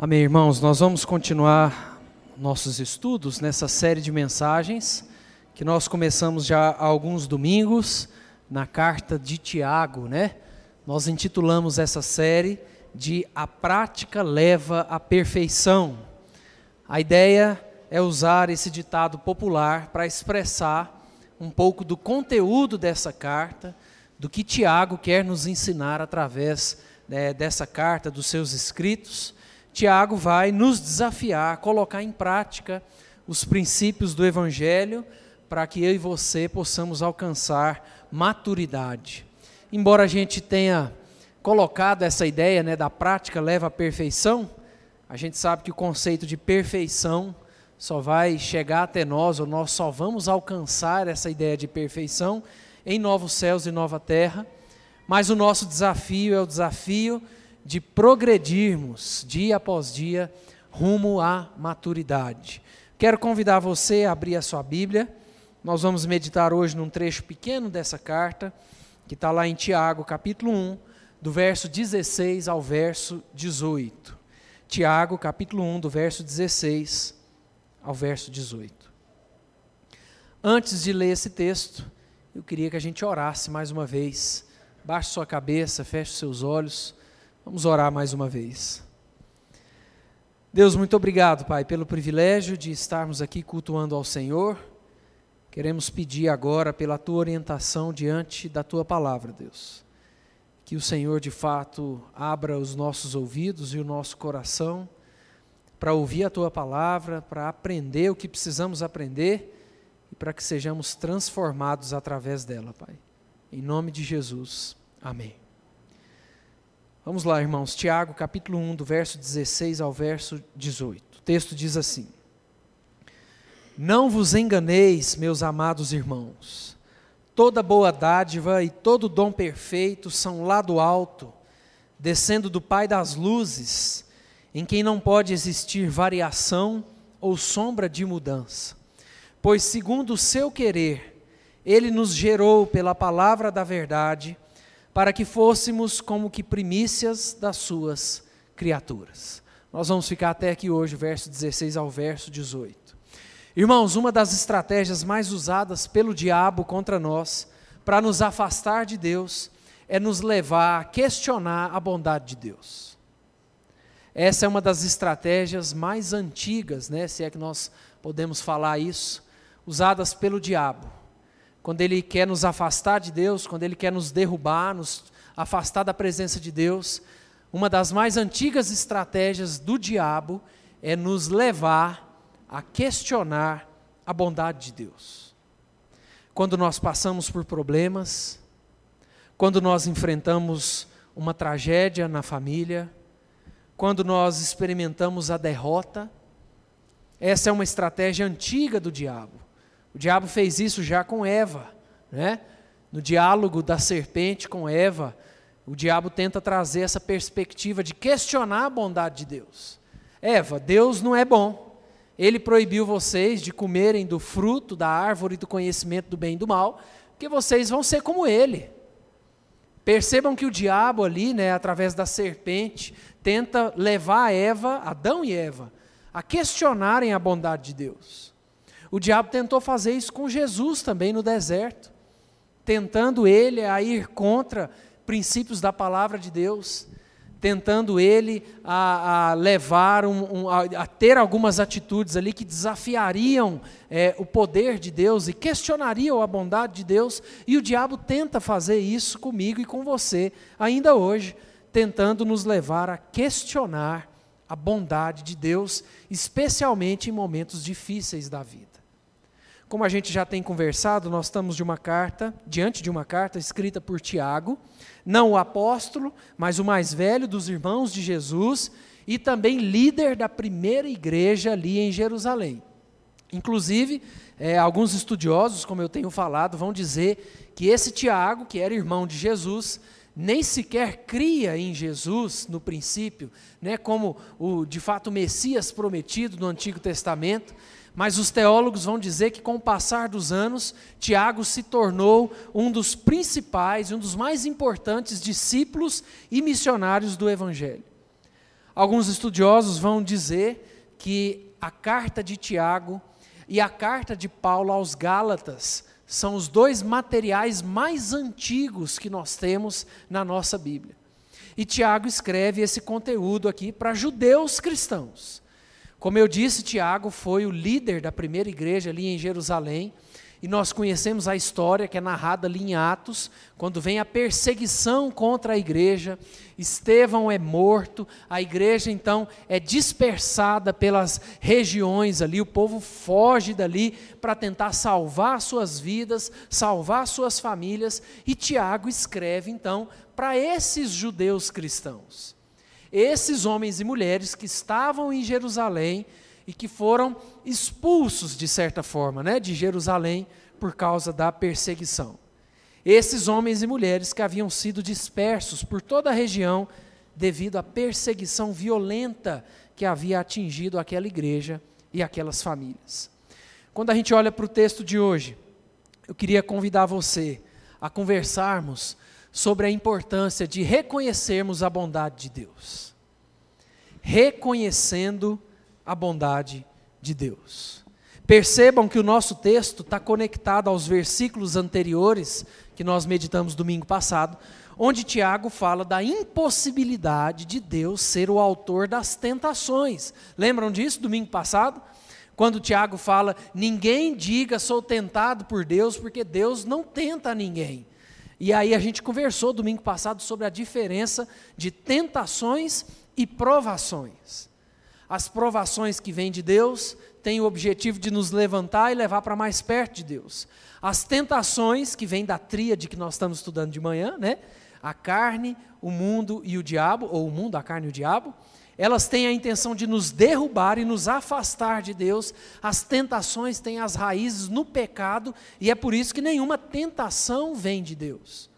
Amém, irmãos. Nós vamos continuar nossos estudos nessa série de mensagens que nós começamos já há alguns domingos na carta de Tiago, né? Nós intitulamos essa série de A Prática Leva à Perfeição. A ideia é usar esse ditado popular para expressar um pouco do conteúdo dessa carta, do que Tiago quer nos ensinar através né, dessa carta, dos seus escritos Tiago vai nos desafiar a colocar em prática os princípios do Evangelho para que eu e você possamos alcançar maturidade. Embora a gente tenha colocado essa ideia né, da prática leva à perfeição, a gente sabe que o conceito de perfeição só vai chegar até nós, ou nós só vamos alcançar essa ideia de perfeição em novos céus e nova terra. Mas o nosso desafio é o desafio de progredirmos dia após dia rumo à maturidade. Quero convidar você a abrir a sua Bíblia. Nós vamos meditar hoje num trecho pequeno dessa carta, que está lá em Tiago, capítulo 1, do verso 16 ao verso 18. Tiago, capítulo 1, do verso 16 ao verso 18. Antes de ler esse texto, eu queria que a gente orasse mais uma vez. Baixe sua cabeça, feche seus olhos. Vamos orar mais uma vez. Deus, muito obrigado, Pai, pelo privilégio de estarmos aqui cultuando ao Senhor. Queremos pedir agora pela tua orientação diante da tua palavra, Deus. Que o Senhor, de fato, abra os nossos ouvidos e o nosso coração para ouvir a tua palavra, para aprender o que precisamos aprender e para que sejamos transformados através dela, Pai. Em nome de Jesus. Amém. Vamos lá, irmãos. Tiago, capítulo 1, do verso 16 ao verso 18. O texto diz assim: Não vos enganeis, meus amados irmãos. Toda boa dádiva e todo dom perfeito são lá do alto, descendo do Pai das luzes, em quem não pode existir variação ou sombra de mudança. Pois, segundo o seu querer, ele nos gerou pela palavra da verdade para que fôssemos como que primícias das suas criaturas. Nós vamos ficar até aqui hoje, verso 16 ao verso 18. Irmãos, uma das estratégias mais usadas pelo diabo contra nós, para nos afastar de Deus, é nos levar a questionar a bondade de Deus. Essa é uma das estratégias mais antigas, né, se é que nós podemos falar isso, usadas pelo diabo quando ele quer nos afastar de Deus, quando ele quer nos derrubar, nos afastar da presença de Deus, uma das mais antigas estratégias do diabo é nos levar a questionar a bondade de Deus. Quando nós passamos por problemas, quando nós enfrentamos uma tragédia na família, quando nós experimentamos a derrota, essa é uma estratégia antiga do diabo o diabo fez isso já com Eva, né? No diálogo da serpente com Eva, o diabo tenta trazer essa perspectiva de questionar a bondade de Deus. Eva, Deus não é bom. Ele proibiu vocês de comerem do fruto da árvore do conhecimento do bem e do mal, porque vocês vão ser como ele. Percebam que o diabo ali, né, através da serpente, tenta levar Eva, Adão e Eva, a questionarem a bondade de Deus. O diabo tentou fazer isso com Jesus também no deserto, tentando ele a ir contra princípios da palavra de Deus, tentando ele a, a levar, um, um, a, a, ter algumas atitudes ali que desafiariam é, o poder de Deus e questionariam a bondade de Deus, e o diabo tenta fazer isso comigo e com você, ainda hoje, tentando nos levar a questionar a bondade de Deus, especialmente em momentos difíceis da vida. Como a gente já tem conversado, nós estamos de uma carta, diante de uma carta escrita por Tiago, não o apóstolo, mas o mais velho dos irmãos de Jesus e também líder da primeira igreja ali em Jerusalém. Inclusive, é, alguns estudiosos, como eu tenho falado, vão dizer que esse Tiago, que era irmão de Jesus, nem sequer cria em Jesus no princípio, né, como o de fato Messias prometido no Antigo Testamento, mas os teólogos vão dizer que, com o passar dos anos, Tiago se tornou um dos principais, um dos mais importantes discípulos e missionários do Evangelho. Alguns estudiosos vão dizer que a carta de Tiago e a carta de Paulo aos Gálatas são os dois materiais mais antigos que nós temos na nossa Bíblia. E Tiago escreve esse conteúdo aqui para judeus cristãos. Como eu disse, Tiago foi o líder da primeira igreja ali em Jerusalém e nós conhecemos a história que é narrada ali em Atos, quando vem a perseguição contra a igreja, Estevão é morto, a igreja então é dispersada pelas regiões ali, o povo foge dali para tentar salvar suas vidas, salvar suas famílias, e Tiago escreve então para esses judeus cristãos. Esses homens e mulheres que estavam em Jerusalém, e que foram expulsos, de certa forma, né, de Jerusalém por causa da perseguição. Esses homens e mulheres que haviam sido dispersos por toda a região devido à perseguição violenta que havia atingido aquela igreja e aquelas famílias. Quando a gente olha para o texto de hoje, eu queria convidar você a conversarmos sobre a importância de reconhecermos a bondade de Deus. Reconhecendo a bondade de Deus. Percebam que o nosso texto está conectado aos versículos anteriores que nós meditamos domingo passado, onde Tiago fala da impossibilidade de Deus ser o autor das tentações. Lembram disso domingo passado? Quando Tiago fala: ninguém diga sou tentado por Deus, porque Deus não tenta ninguém. E aí a gente conversou domingo passado sobre a diferença de tentações e provações. As provações que vêm de Deus têm o objetivo de nos levantar e levar para mais perto de Deus. As tentações que vêm da tríade que nós estamos estudando de manhã, né? A carne, o mundo e o diabo, ou o mundo, a carne e o diabo, elas têm a intenção de nos derrubar e nos afastar de Deus. As tentações têm as raízes no pecado e é por isso que nenhuma tentação vem de Deus.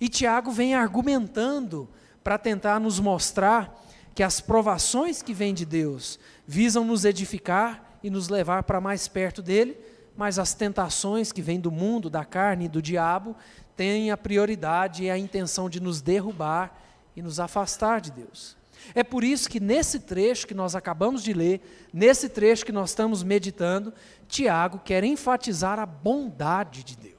E Tiago vem argumentando para tentar nos mostrar que as provações que vêm de Deus visam nos edificar e nos levar para mais perto dele, mas as tentações que vêm do mundo, da carne e do diabo têm a prioridade e a intenção de nos derrubar e nos afastar de Deus. É por isso que nesse trecho que nós acabamos de ler, nesse trecho que nós estamos meditando, Tiago quer enfatizar a bondade de Deus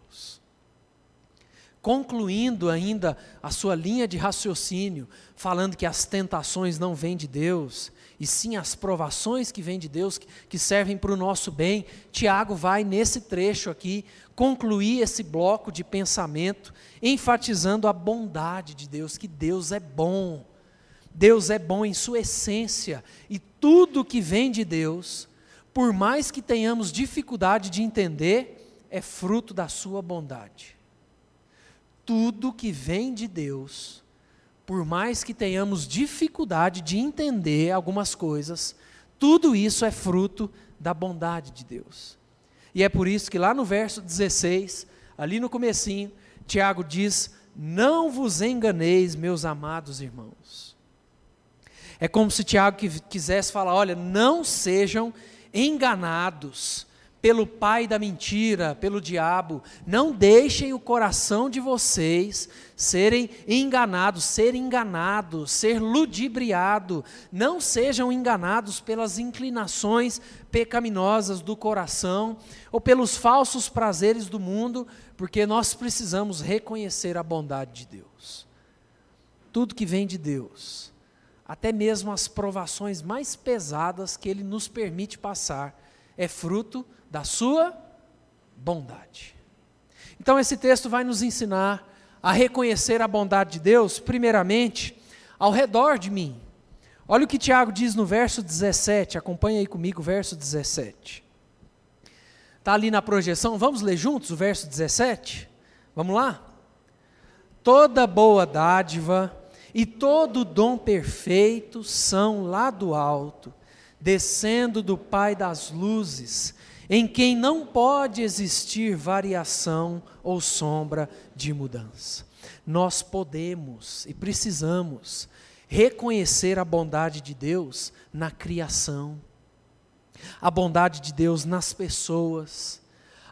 concluindo ainda a sua linha de raciocínio, falando que as tentações não vêm de Deus, e sim as provações que vêm de Deus, que servem para o nosso bem, Tiago vai nesse trecho aqui concluir esse bloco de pensamento, enfatizando a bondade de Deus, que Deus é bom. Deus é bom em sua essência, e tudo que vem de Deus, por mais que tenhamos dificuldade de entender, é fruto da sua bondade tudo que vem de Deus, por mais que tenhamos dificuldade de entender algumas coisas, tudo isso é fruto da bondade de Deus. E é por isso que lá no verso 16, ali no comecinho, Tiago diz: "Não vos enganeis, meus amados irmãos". É como se Tiago quisesse falar: olha, não sejam enganados pelo pai da mentira, pelo diabo. Não deixem o coração de vocês serem enganados, ser enganado, ser ludibriado. Não sejam enganados pelas inclinações pecaminosas do coração ou pelos falsos prazeres do mundo, porque nós precisamos reconhecer a bondade de Deus. Tudo que vem de Deus, até mesmo as provações mais pesadas que Ele nos permite passar, é fruto da sua bondade. Então, esse texto vai nos ensinar a reconhecer a bondade de Deus, primeiramente, ao redor de mim. Olha o que Tiago diz no verso 17, acompanha aí comigo o verso 17. Está ali na projeção, vamos ler juntos o verso 17? Vamos lá? Toda boa dádiva e todo dom perfeito são lá do alto, descendo do Pai das luzes, em quem não pode existir variação ou sombra de mudança. Nós podemos e precisamos reconhecer a bondade de Deus na criação, a bondade de Deus nas pessoas,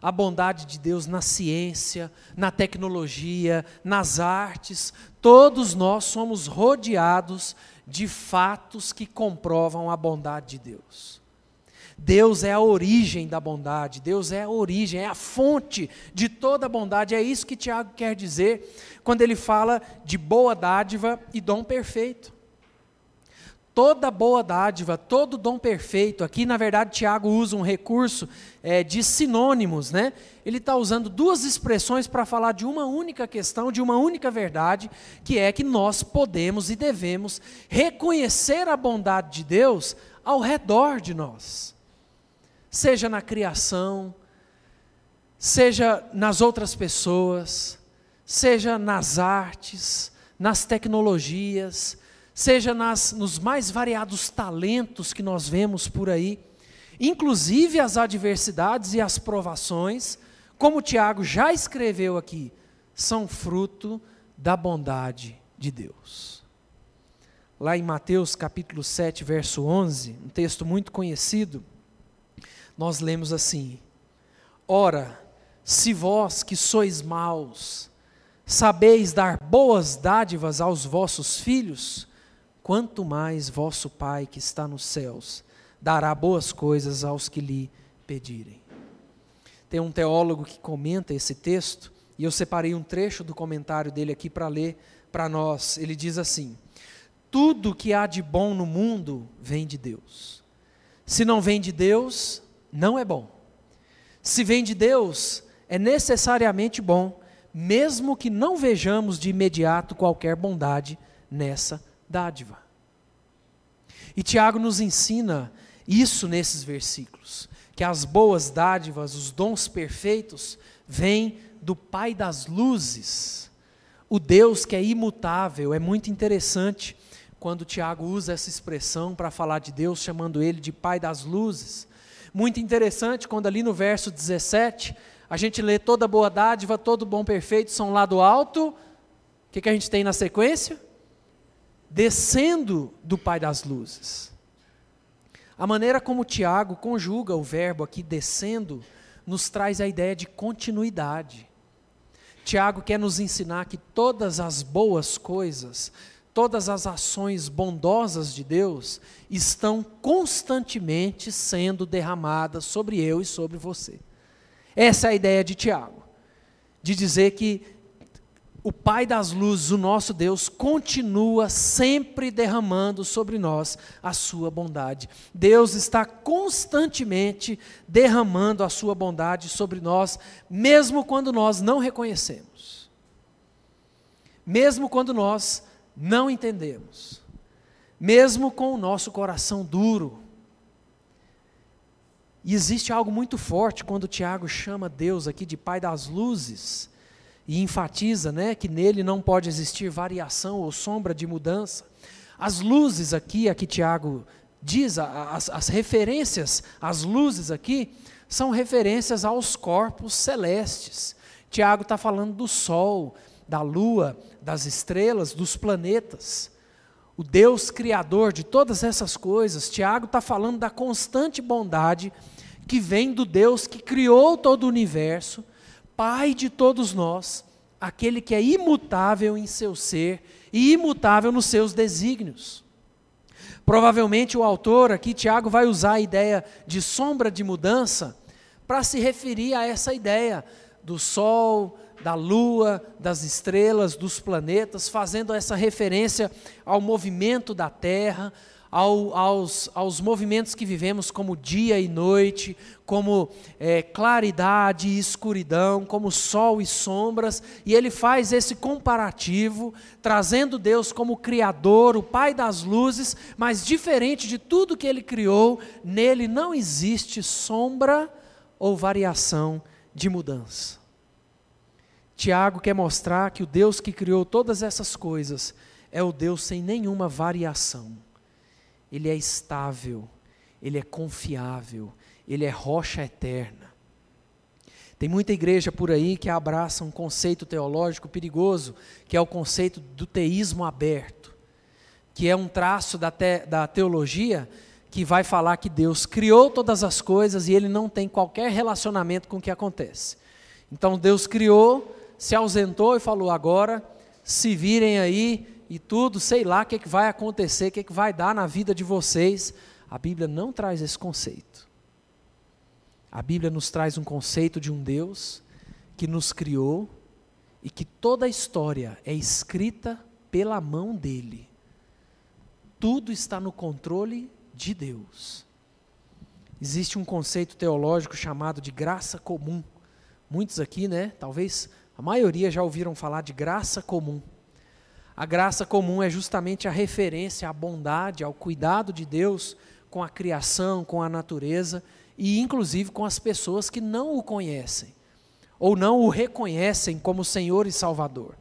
a bondade de Deus na ciência, na tecnologia, nas artes. Todos nós somos rodeados de fatos que comprovam a bondade de Deus. Deus é a origem da bondade, Deus é a origem, é a fonte de toda a bondade. É isso que Tiago quer dizer quando ele fala de boa dádiva e dom perfeito. Toda boa dádiva, todo dom perfeito, aqui na verdade Tiago usa um recurso é, de sinônimos, né? Ele está usando duas expressões para falar de uma única questão, de uma única verdade, que é que nós podemos e devemos reconhecer a bondade de Deus ao redor de nós seja na criação, seja nas outras pessoas, seja nas artes, nas tecnologias, seja nas, nos mais variados talentos que nós vemos por aí, inclusive as adversidades e as provações, como Tiago já escreveu aqui, são fruto da bondade de Deus. Lá em Mateus capítulo 7, verso 11, um texto muito conhecido, nós lemos assim: Ora, se vós que sois maus, sabeis dar boas dádivas aos vossos filhos, quanto mais vosso Pai que está nos céus dará boas coisas aos que lhe pedirem. Tem um teólogo que comenta esse texto, e eu separei um trecho do comentário dele aqui para ler para nós. Ele diz assim: Tudo que há de bom no mundo vem de Deus. Se não vem de Deus, não é bom. Se vem de Deus, é necessariamente bom, mesmo que não vejamos de imediato qualquer bondade nessa dádiva. E Tiago nos ensina isso nesses versículos, que as boas dádivas, os dons perfeitos, vêm do Pai das luzes, o Deus que é imutável. É muito interessante quando Tiago usa essa expressão para falar de Deus, chamando ele de Pai das luzes muito interessante quando ali no verso 17 a gente lê toda boa dádiva, todo bom perfeito são lá do alto. O que, que a gente tem na sequência? Descendo do Pai das luzes. A maneira como Tiago conjuga o verbo aqui descendo nos traz a ideia de continuidade. Tiago quer nos ensinar que todas as boas coisas, todas as ações bondosas de Deus estão constantemente sendo derramadas sobre eu e sobre você. Essa é a ideia de Tiago, de dizer que o Pai das luzes, o nosso Deus, continua sempre derramando sobre nós a sua bondade. Deus está constantemente derramando a sua bondade sobre nós, mesmo quando nós não reconhecemos. Mesmo quando nós não entendemos, mesmo com o nosso coração duro. E existe algo muito forte quando Tiago chama Deus aqui de Pai das luzes e enfatiza, né, que nele não pode existir variação ou sombra de mudança. As luzes aqui, aqui Tiago diz, as, as referências, as luzes aqui, são referências aos corpos celestes. Tiago está falando do sol, da lua, das estrelas, dos planetas. O Deus criador de todas essas coisas, Tiago está falando da constante bondade que vem do Deus que criou todo o universo, Pai de todos nós, aquele que é imutável em seu ser e imutável nos seus desígnios. Provavelmente o autor aqui, Tiago, vai usar a ideia de sombra de mudança para se referir a essa ideia do sol, da lua, das estrelas, dos planetas, fazendo essa referência ao movimento da Terra, ao, aos, aos movimentos que vivemos como dia e noite, como é, claridade e escuridão, como sol e sombras, e ele faz esse comparativo, trazendo Deus como Criador, o Pai das luzes, mas diferente de tudo que ele criou, nele não existe sombra ou variação de mudança. Tiago quer mostrar que o Deus que criou todas essas coisas é o Deus sem nenhuma variação. Ele é estável, ele é confiável, ele é rocha eterna. Tem muita igreja por aí que abraça um conceito teológico perigoso, que é o conceito do teísmo aberto, que é um traço da, te, da teologia que vai falar que Deus criou todas as coisas e ele não tem qualquer relacionamento com o que acontece. Então Deus criou, se ausentou e falou: agora se virem aí e tudo, sei lá o que, que vai acontecer, o que, que vai dar na vida de vocês. A Bíblia não traz esse conceito. A Bíblia nos traz um conceito de um Deus que nos criou e que toda a história é escrita pela mão dele. Tudo está no controle de Deus. Existe um conceito teológico chamado de graça comum. Muitos aqui, né, talvez a maioria já ouviram falar de graça comum. A graça comum é justamente a referência à bondade, ao cuidado de Deus com a criação, com a natureza e inclusive com as pessoas que não o conhecem ou não o reconhecem como Senhor e Salvador.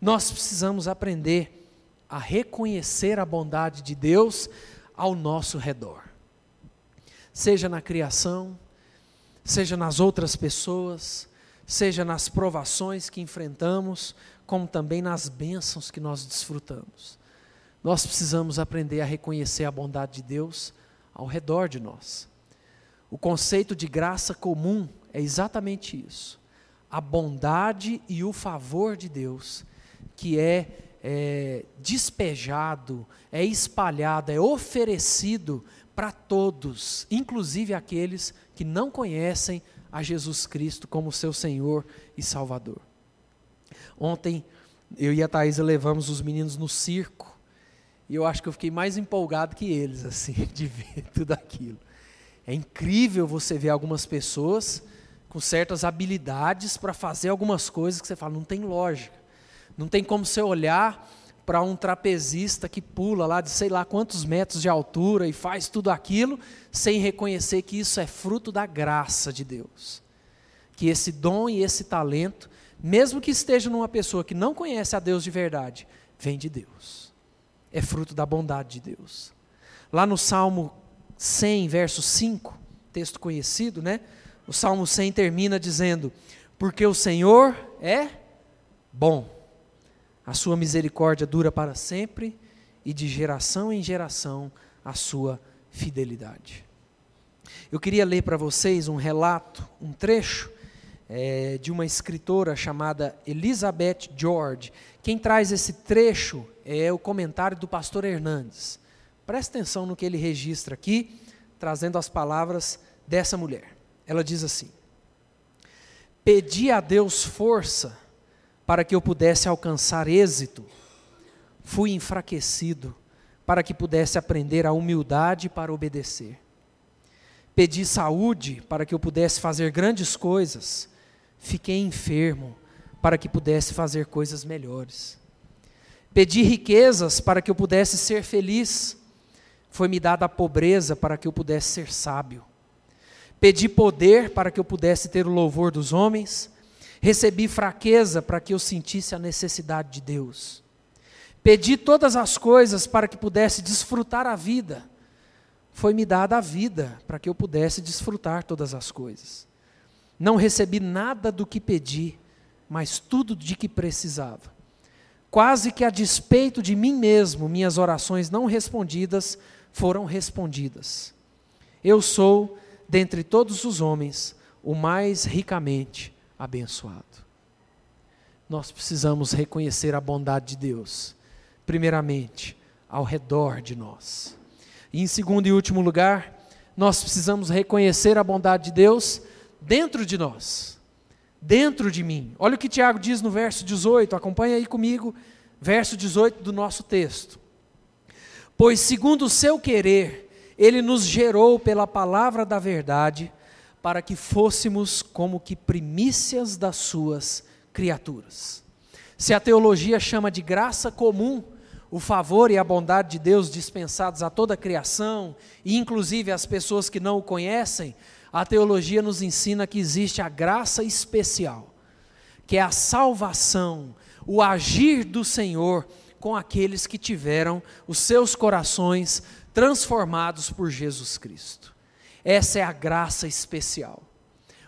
Nós precisamos aprender a reconhecer a bondade de Deus ao nosso redor. Seja na criação, seja nas outras pessoas, seja nas provações que enfrentamos, como também nas bênçãos que nós desfrutamos. Nós precisamos aprender a reconhecer a bondade de Deus ao redor de nós. O conceito de graça comum é exatamente isso. A bondade e o favor de Deus, que é, é despejado, é espalhado, é oferecido para todos, inclusive aqueles que não conhecem a Jesus Cristo como seu Senhor e Salvador. Ontem, eu e a Thaisa levamos os meninos no circo, e eu acho que eu fiquei mais empolgado que eles, assim, de ver tudo aquilo. É incrível você ver algumas pessoas com certas habilidades para fazer algumas coisas que você fala, não tem lógica. Não tem como você olhar para um trapezista que pula lá de sei lá quantos metros de altura e faz tudo aquilo, sem reconhecer que isso é fruto da graça de Deus. Que esse dom e esse talento, mesmo que esteja numa pessoa que não conhece a Deus de verdade, vem de Deus. É fruto da bondade de Deus. Lá no Salmo 100, verso 5, texto conhecido, né? O Salmo 100 termina dizendo: Porque o Senhor é bom a sua misericórdia dura para sempre e de geração em geração a sua fidelidade. Eu queria ler para vocês um relato, um trecho é, de uma escritora chamada Elizabeth George. Quem traz esse trecho é o comentário do pastor Hernandes. Presta atenção no que ele registra aqui, trazendo as palavras dessa mulher. Ela diz assim: Pedi a Deus força para que eu pudesse alcançar êxito, fui enfraquecido para que pudesse aprender a humildade para obedecer. Pedi saúde para que eu pudesse fazer grandes coisas, fiquei enfermo para que pudesse fazer coisas melhores. Pedi riquezas para que eu pudesse ser feliz, foi-me dada a pobreza para que eu pudesse ser sábio. Pedi poder para que eu pudesse ter o louvor dos homens, Recebi fraqueza para que eu sentisse a necessidade de Deus. Pedi todas as coisas para que pudesse desfrutar a vida. Foi-me dada a vida para que eu pudesse desfrutar todas as coisas. Não recebi nada do que pedi, mas tudo de que precisava. Quase que a despeito de mim mesmo, minhas orações não respondidas foram respondidas. Eu sou, dentre todos os homens, o mais ricamente abençoado. Nós precisamos reconhecer a bondade de Deus, primeiramente, ao redor de nós. E em segundo e último lugar, nós precisamos reconhecer a bondade de Deus dentro de nós, dentro de mim. Olha o que Tiago diz no verso 18, acompanha aí comigo, verso 18 do nosso texto. Pois, segundo o seu querer, ele nos gerou pela palavra da verdade para que fôssemos como que primícias das suas criaturas. Se a teologia chama de graça comum o favor e a bondade de Deus dispensados a toda a criação, e inclusive às pessoas que não o conhecem, a teologia nos ensina que existe a graça especial, que é a salvação, o agir do Senhor com aqueles que tiveram os seus corações transformados por Jesus Cristo. Essa é a graça especial.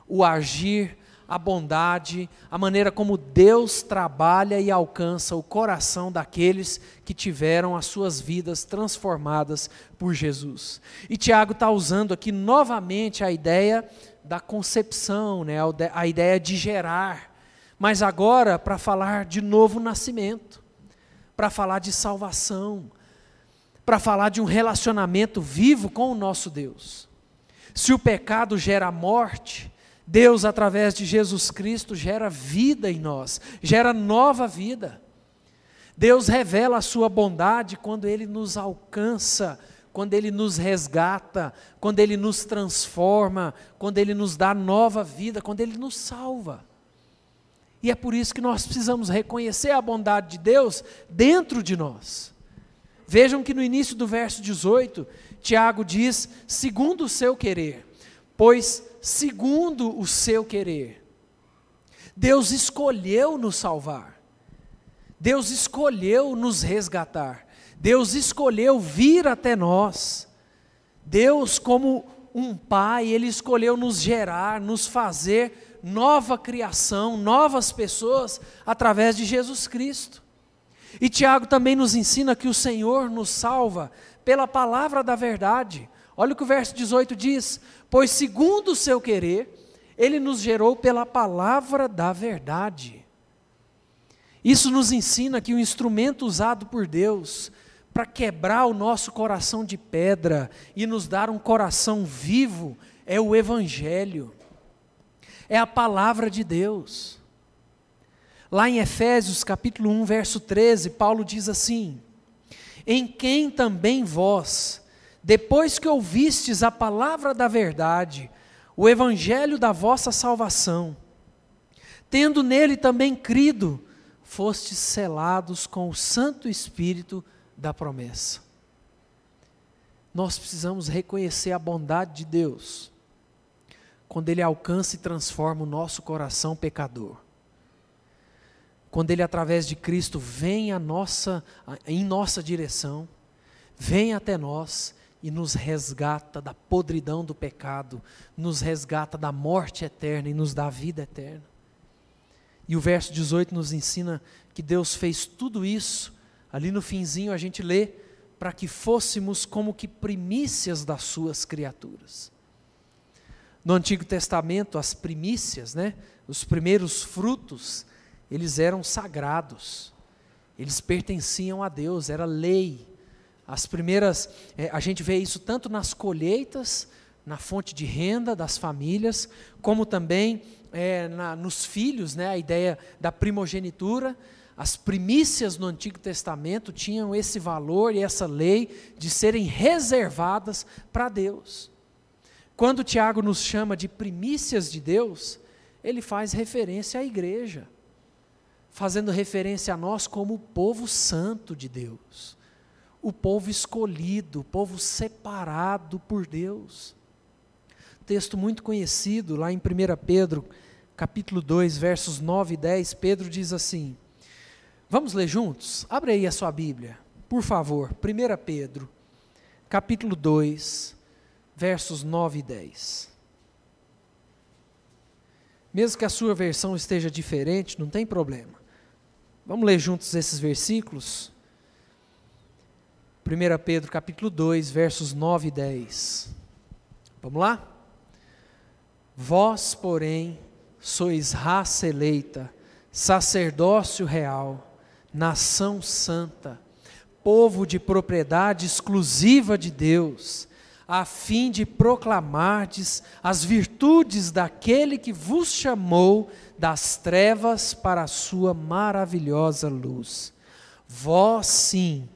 O agir, a bondade, a maneira como Deus trabalha e alcança o coração daqueles que tiveram as suas vidas transformadas por Jesus. E Tiago está usando aqui novamente a ideia da concepção, né? a ideia de gerar, mas agora para falar de novo nascimento para falar de salvação, para falar de um relacionamento vivo com o nosso Deus. Se o pecado gera morte, Deus, através de Jesus Cristo, gera vida em nós, gera nova vida. Deus revela a sua bondade quando Ele nos alcança, quando Ele nos resgata, quando Ele nos transforma, quando Ele nos dá nova vida, quando Ele nos salva. E é por isso que nós precisamos reconhecer a bondade de Deus dentro de nós. Vejam que no início do verso 18, Tiago diz: segundo o seu querer, pois segundo o seu querer. Deus escolheu nos salvar. Deus escolheu nos resgatar. Deus escolheu vir até nós. Deus, como um pai, ele escolheu nos gerar, nos fazer nova criação, novas pessoas através de Jesus Cristo. E Tiago também nos ensina que o Senhor nos salva pela palavra da verdade. Olha o que o verso 18 diz: Pois segundo o seu querer, ele nos gerou pela palavra da verdade. Isso nos ensina que o instrumento usado por Deus para quebrar o nosso coração de pedra e nos dar um coração vivo é o Evangelho, é a palavra de Deus. Lá em Efésios capítulo 1, verso 13, Paulo diz assim: Em quem também vós, depois que ouvistes a palavra da verdade, o evangelho da vossa salvação, tendo nele também crido, fostes selados com o Santo Espírito da promessa. Nós precisamos reconhecer a bondade de Deus quando Ele alcança e transforma o nosso coração pecador quando Ele, através de Cristo, vem a nossa, em nossa direção, vem até nós e nos resgata da podridão do pecado, nos resgata da morte eterna e nos dá vida eterna. E o verso 18 nos ensina que Deus fez tudo isso, ali no finzinho a gente lê, para que fôssemos como que primícias das suas criaturas. No Antigo Testamento, as primícias, né, os primeiros frutos, eles eram sagrados, eles pertenciam a Deus, era lei. As primeiras, é, a gente vê isso tanto nas colheitas, na fonte de renda das famílias, como também é, na, nos filhos, né, a ideia da primogenitura. As primícias no Antigo Testamento tinham esse valor e essa lei de serem reservadas para Deus. Quando Tiago nos chama de primícias de Deus, ele faz referência à igreja fazendo referência a nós como o povo santo de Deus, o povo escolhido, o povo separado por Deus. Texto muito conhecido lá em 1 Pedro, capítulo 2, versos 9 e 10, Pedro diz assim: Vamos ler juntos? Abre aí a sua Bíblia, por favor. 1 Pedro, capítulo 2, versos 9 e 10. Mesmo que a sua versão esteja diferente, não tem problema. Vamos ler juntos esses versículos? 1 Pedro capítulo 2, versos 9 e 10. Vamos lá? Vós, porém, sois raça eleita, sacerdócio real, nação santa, povo de propriedade exclusiva de Deus, a fim de proclamardes as virtudes daquele que vos chamou das trevas para a sua maravilhosa luz. Vós sim,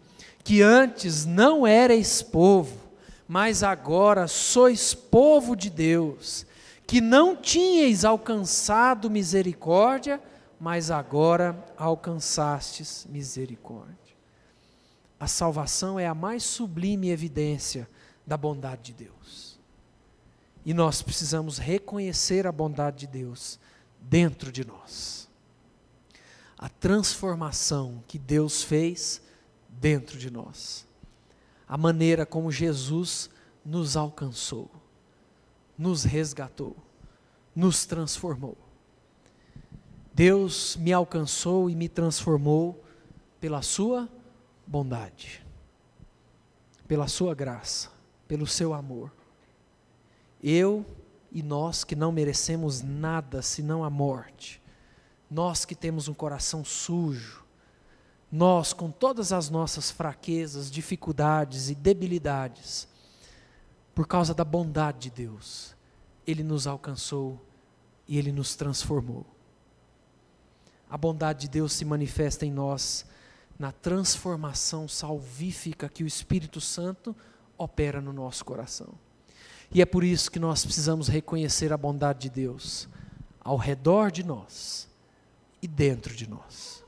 que antes não erais povo, mas agora sois povo de Deus, que não tinhais alcançado misericórdia, mas agora alcançastes misericórdia. A salvação é a mais sublime evidência da bondade de Deus. E nós precisamos reconhecer a bondade de Deus dentro de nós. A transformação que Deus fez dentro de nós. A maneira como Jesus nos alcançou, nos resgatou, nos transformou. Deus me alcançou e me transformou pela Sua bondade, pela Sua graça, pelo Seu amor. Eu e nós que não merecemos nada senão a morte, nós que temos um coração sujo, nós, com todas as nossas fraquezas, dificuldades e debilidades, por causa da bondade de Deus, Ele nos alcançou e Ele nos transformou. A bondade de Deus se manifesta em nós na transformação salvífica que o Espírito Santo opera no nosso coração. E é por isso que nós precisamos reconhecer a bondade de Deus ao redor de nós e dentro de nós.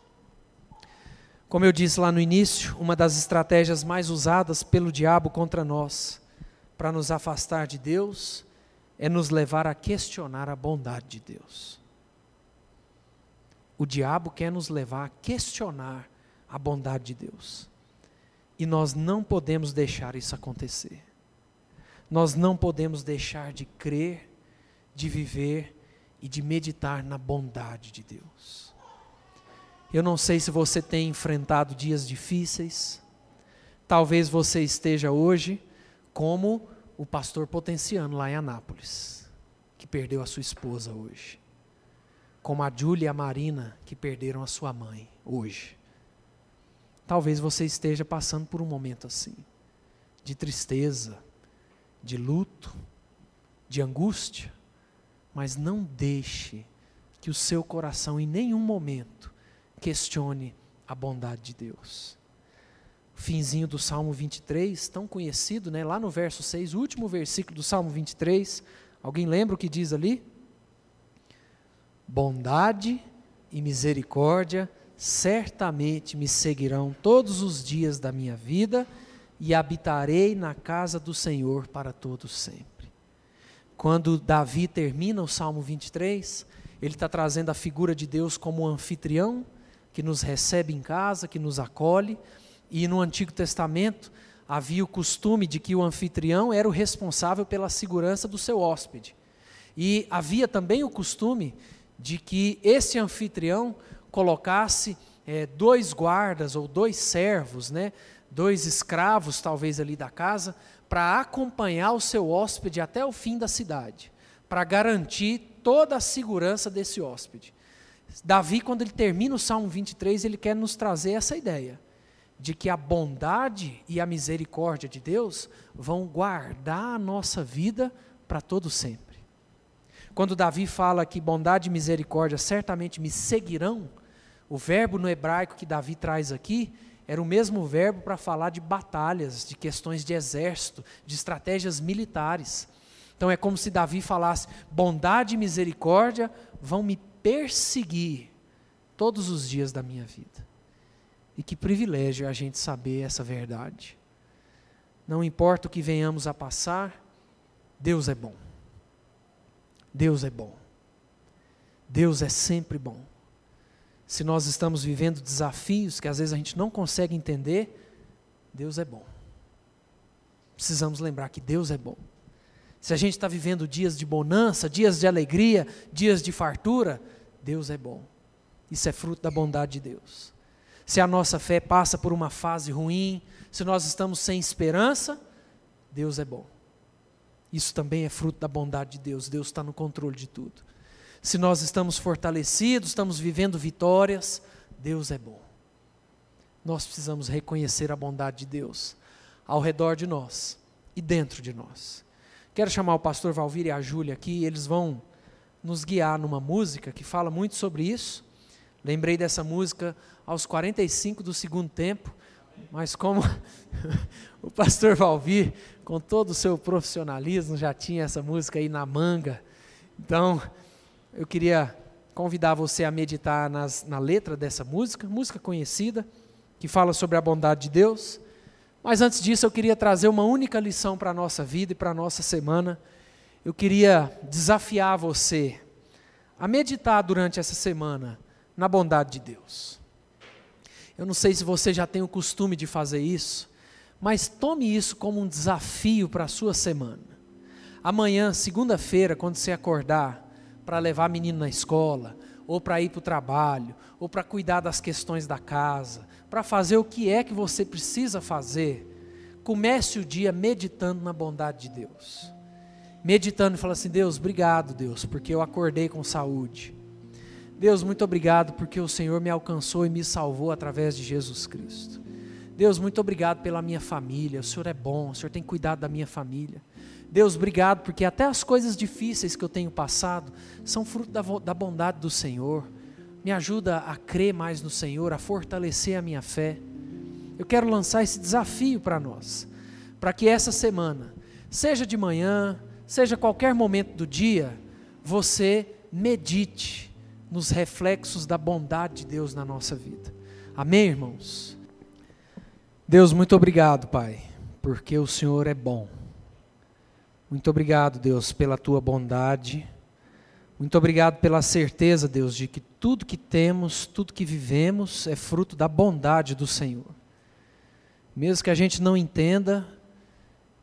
Como eu disse lá no início, uma das estratégias mais usadas pelo diabo contra nós para nos afastar de Deus é nos levar a questionar a bondade de Deus. O diabo quer nos levar a questionar a bondade de Deus. E nós não podemos deixar isso acontecer. Nós não podemos deixar de crer, de viver e de meditar na bondade de Deus. Eu não sei se você tem enfrentado dias difíceis. Talvez você esteja hoje como o pastor Potenciano lá em Anápolis, que perdeu a sua esposa hoje. Como a Júlia e a Marina, que perderam a sua mãe hoje. Talvez você esteja passando por um momento assim, de tristeza, de luto, de angústia, mas não deixe que o seu coração em nenhum momento questione a bondade de Deus. O finzinho do Salmo 23, tão conhecido, né? lá no verso 6, o último versículo do Salmo 23, alguém lembra o que diz ali? Bondade e misericórdia certamente me seguirão todos os dias da minha vida e habitarei na casa do Senhor para todos sempre. Quando Davi termina o Salmo 23, ele está trazendo a figura de Deus como um anfitrião que nos recebe em casa, que nos acolhe, e no Antigo Testamento havia o costume de que o anfitrião era o responsável pela segurança do seu hóspede. E havia também o costume de que esse anfitrião colocasse é, dois guardas ou dois servos, né, dois escravos talvez ali da casa, para acompanhar o seu hóspede até o fim da cidade, para garantir toda a segurança desse hóspede. Davi, quando ele termina o Salmo 23, ele quer nos trazer essa ideia de que a bondade e a misericórdia de Deus vão guardar a nossa vida para todo sempre. Quando Davi fala que bondade e misericórdia certamente me seguirão, o verbo no hebraico que Davi traz aqui era o mesmo verbo para falar de batalhas, de questões de exército, de estratégias militares. Então é como se Davi falasse: bondade e misericórdia vão me perseguir todos os dias da minha vida. E que privilégio a gente saber essa verdade. Não importa o que venhamos a passar, Deus é bom. Deus é bom. Deus é sempre bom se nós estamos vivendo desafios que às vezes a gente não consegue entender, Deus é bom. Precisamos lembrar que Deus é bom. Se a gente está vivendo dias de bonança, dias de alegria, dias de fartura, Deus é bom. Isso é fruto da bondade de Deus. Se a nossa fé passa por uma fase ruim, se nós estamos sem esperança, Deus é bom. Isso também é fruto da bondade de Deus. Deus está no controle de tudo se nós estamos fortalecidos, estamos vivendo vitórias, Deus é bom. Nós precisamos reconhecer a bondade de Deus ao redor de nós e dentro de nós. Quero chamar o pastor Valvir e a Júlia aqui, eles vão nos guiar numa música que fala muito sobre isso. Lembrei dessa música aos 45 do segundo tempo, mas como o pastor Valvir, com todo o seu profissionalismo, já tinha essa música aí na manga, então eu queria convidar você a meditar nas, na letra dessa música, música conhecida, que fala sobre a bondade de Deus. Mas antes disso, eu queria trazer uma única lição para a nossa vida e para a nossa semana. Eu queria desafiar você a meditar durante essa semana na bondade de Deus. Eu não sei se você já tem o costume de fazer isso, mas tome isso como um desafio para a sua semana. Amanhã, segunda-feira, quando você acordar, para levar menino na escola, ou para ir para o trabalho, ou para cuidar das questões da casa, para fazer o que é que você precisa fazer, comece o dia meditando na bondade de Deus. Meditando e falando assim: Deus, obrigado, Deus, porque eu acordei com saúde. Deus, muito obrigado porque o Senhor me alcançou e me salvou através de Jesus Cristo. Deus, muito obrigado pela minha família. O Senhor é bom, o Senhor tem cuidado da minha família. Deus, obrigado porque até as coisas difíceis que eu tenho passado são fruto da, da bondade do Senhor. Me ajuda a crer mais no Senhor, a fortalecer a minha fé. Eu quero lançar esse desafio para nós, para que essa semana, seja de manhã, seja qualquer momento do dia, você medite nos reflexos da bondade de Deus na nossa vida. Amém, irmãos? Deus, muito obrigado, Pai, porque o Senhor é bom. Muito obrigado, Deus, pela tua bondade. Muito obrigado pela certeza, Deus, de que tudo que temos, tudo que vivemos é fruto da bondade do Senhor. Mesmo que a gente não entenda,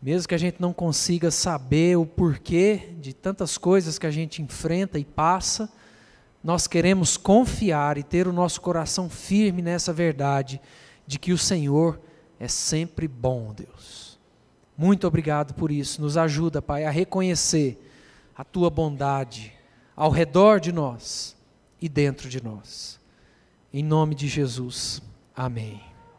mesmo que a gente não consiga saber o porquê de tantas coisas que a gente enfrenta e passa, nós queremos confiar e ter o nosso coração firme nessa verdade de que o Senhor é sempre bom, Deus. Muito obrigado por isso. Nos ajuda, Pai, a reconhecer a tua bondade ao redor de nós e dentro de nós. Em nome de Jesus. Amém.